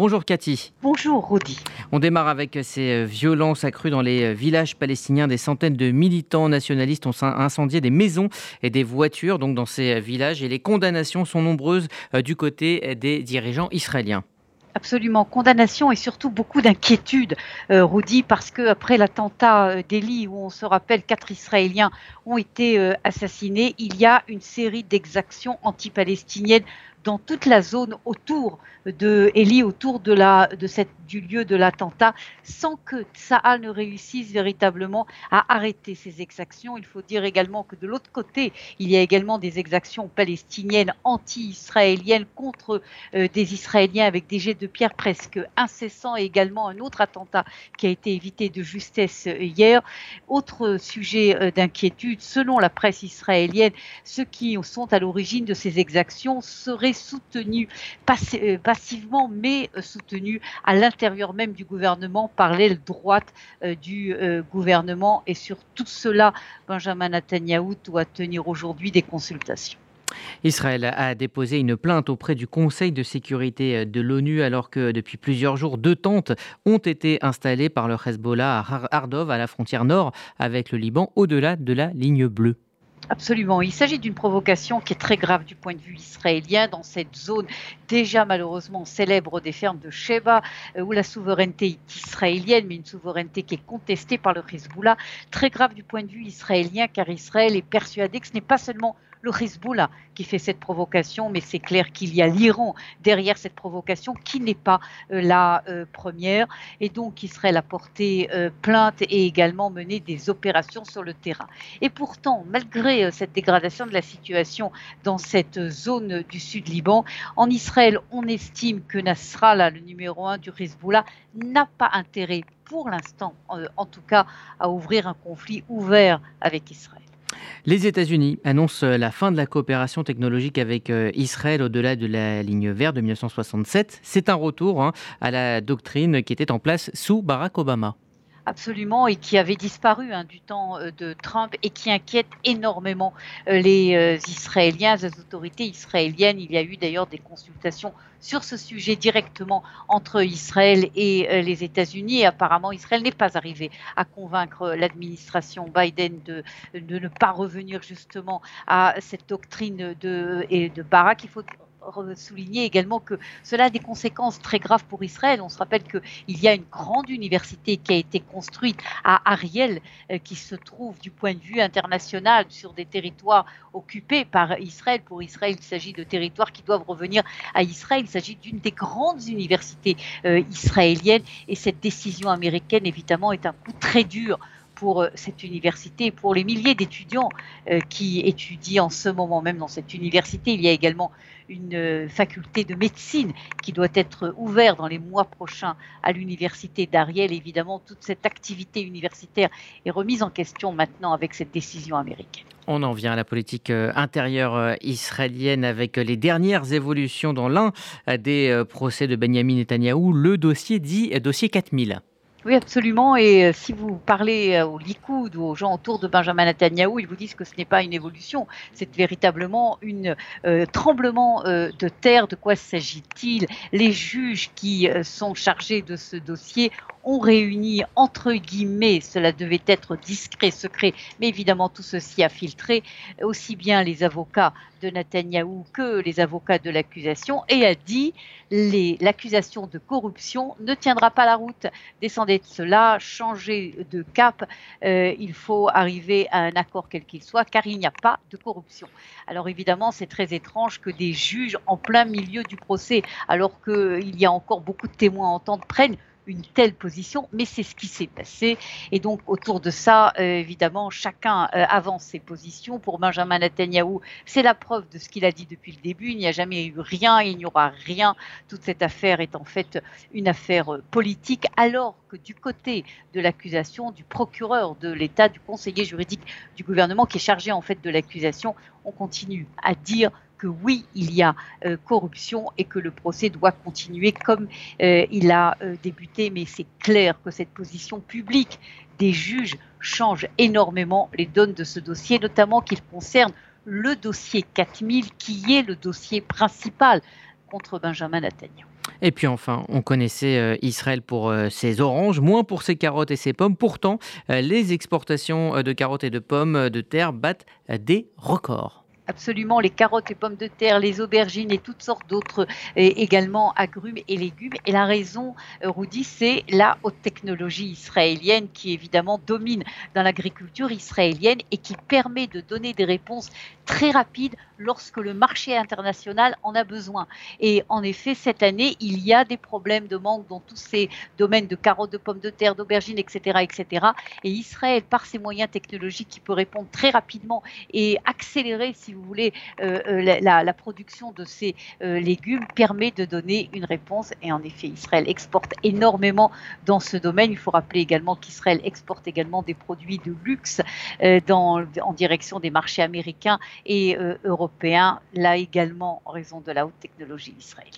Bonjour Cathy. Bonjour Rudy. On démarre avec ces violences accrues dans les villages palestiniens. Des centaines de militants nationalistes ont incendié des maisons et des voitures donc dans ces villages et les condamnations sont nombreuses euh, du côté des dirigeants israéliens. Absolument, condamnation et surtout beaucoup d'inquiétude, euh, Rudy, parce que après l'attentat euh, d'Eli, où on se rappelle quatre Israéliens ont été euh, assassinés, il y a une série d'exactions anti-palestiniennes dans toute la zone autour de Eli, autour de, la, de cette, du lieu de l'attentat, sans que Tsahal ne réussisse véritablement à arrêter ces exactions. Il faut dire également que de l'autre côté, il y a également des exactions palestiniennes anti-israéliennes contre euh, des Israéliens avec des jets de pierre presque incessants et également un autre attentat qui a été évité de justesse euh, hier. Autre sujet euh, d'inquiétude, selon la presse israélienne, ceux qui sont à l'origine de ces exactions seraient soutenu euh, passivement, mais euh, soutenu à l'intérieur même du gouvernement par l'aile droite euh, du gouvernement. Et sur tout cela, Benjamin Netanyahu doit tenir aujourd'hui des consultations. Israël a déposé une plainte auprès du Conseil de sécurité de l'ONU alors que depuis plusieurs jours, deux tentes ont été installées par le Hezbollah à Ardov, à la frontière nord avec le Liban, au-delà de la ligne bleue. Absolument. Il s'agit d'une provocation qui est très grave du point de vue israélien dans cette zone déjà malheureusement célèbre des fermes de Sheba, euh, où la souveraineté est israélienne, mais une souveraineté qui est contestée par le Hezbollah. Très grave du point de vue israélien, car Israël est persuadé que ce n'est pas seulement le Hezbollah qui fait cette provocation, mais c'est clair qu'il y a l'Iran derrière cette provocation qui n'est pas euh, la euh, première. Et donc Israël a porté euh, plainte et également mené des opérations sur le terrain. Et pourtant, malgré cette dégradation de la situation dans cette zone du sud Liban, en Israël, on estime que Nasrallah, le numéro un du Hezbollah, n'a pas intérêt pour l'instant, en tout cas, à ouvrir un conflit ouvert avec Israël. Les États-Unis annoncent la fin de la coopération technologique avec euh, Israël au-delà de la ligne verte de 1967. C'est un retour hein, à la doctrine qui était en place sous Barack Obama. Absolument, et qui avait disparu hein, du temps euh, de Trump et qui inquiète énormément euh, les euh, Israéliens, les autorités israéliennes. Il y a eu d'ailleurs des consultations sur ce sujet directement entre Israël et les États-Unis. Apparemment, Israël n'est pas arrivé à convaincre l'administration Biden de, ne pas revenir justement à cette doctrine de, et de Barack. Il souligner également que cela a des conséquences très graves pour Israël. On se rappelle qu'il y a une grande université qui a été construite à Ariel, euh, qui se trouve du point de vue international sur des territoires occupés par Israël. Pour Israël, il s'agit de territoires qui doivent revenir à Israël. Il s'agit d'une des grandes universités euh, israéliennes et cette décision américaine, évidemment, est un coup très dur pour euh, cette université, pour les milliers d'étudiants euh, qui étudient en ce moment même dans cette université. Il y a également une euh, faculté de médecine qui doit être ouverte dans les mois prochains à l'université d'Ariel. Évidemment, toute cette activité universitaire est remise en question maintenant avec cette décision américaine. On en vient à la politique intérieure israélienne avec les dernières évolutions dans l'un des procès de Benjamin Netanyahou, le dossier dit dossier 4000. Oui, absolument. Et euh, si vous parlez euh, aux Likoud ou aux gens autour de Benjamin Netanyahu, ils vous disent que ce n'est pas une évolution, c'est véritablement un euh, tremblement de terre. De quoi s'agit-il? Les juges qui sont chargés de ce dossier ont réuni entre guillemets, cela devait être discret, secret, mais évidemment tout ceci a filtré, aussi bien les avocats de Netanyahou que les avocats de l'accusation, et a dit l'accusation de corruption ne tiendra pas la route. Descendez de cela, changez de cap, euh, il faut arriver à un accord quel qu'il soit, car il n'y a pas de corruption. Alors évidemment, c'est très étrange que des juges en plein milieu du procès, alors qu'il y a encore beaucoup de témoins à entendre, prennent une telle position, mais c'est ce qui s'est passé. Et donc, autour de ça, euh, évidemment, chacun euh, avance ses positions. Pour Benjamin Netanyahu, c'est la preuve de ce qu'il a dit depuis le début. Il n'y a jamais eu rien, il n'y aura rien. Toute cette affaire est en fait une affaire euh, politique, alors que du côté de l'accusation, du procureur de l'État, du conseiller juridique du gouvernement qui est chargé en fait de l'accusation, on continue à dire que oui, il y a euh, corruption et que le procès doit continuer comme euh, il a euh, débuté. Mais c'est clair que cette position publique des juges change énormément les donnes de ce dossier, notamment qu'il concerne le dossier 4000, qui est le dossier principal contre Benjamin Netanyahu. Et puis enfin, on connaissait Israël pour ses oranges, moins pour ses carottes et ses pommes. Pourtant, les exportations de carottes et de pommes de terre battent des records absolument les carottes, les pommes de terre, les aubergines et toutes sortes d'autres également agrumes et légumes. Et la raison, euh, Rudy, c'est la haute technologie israélienne qui évidemment domine dans l'agriculture israélienne et qui permet de donner des réponses très rapides lorsque le marché international en a besoin. Et en effet, cette année, il y a des problèmes de manque dans tous ces domaines de carottes, de pommes de terre, d'aubergines, etc., etc. Et Israël, par ses moyens technologiques, qui peut répondre très rapidement et accélérer, si vous voulez, euh, euh, la, production de ces euh, légumes, permet de donner une réponse. Et en effet, Israël exporte énormément dans ce domaine. Il faut rappeler également qu'Israël exporte également des produits de luxe en direction des marchés américains et européens, là également en raison de la haute technologie israélienne.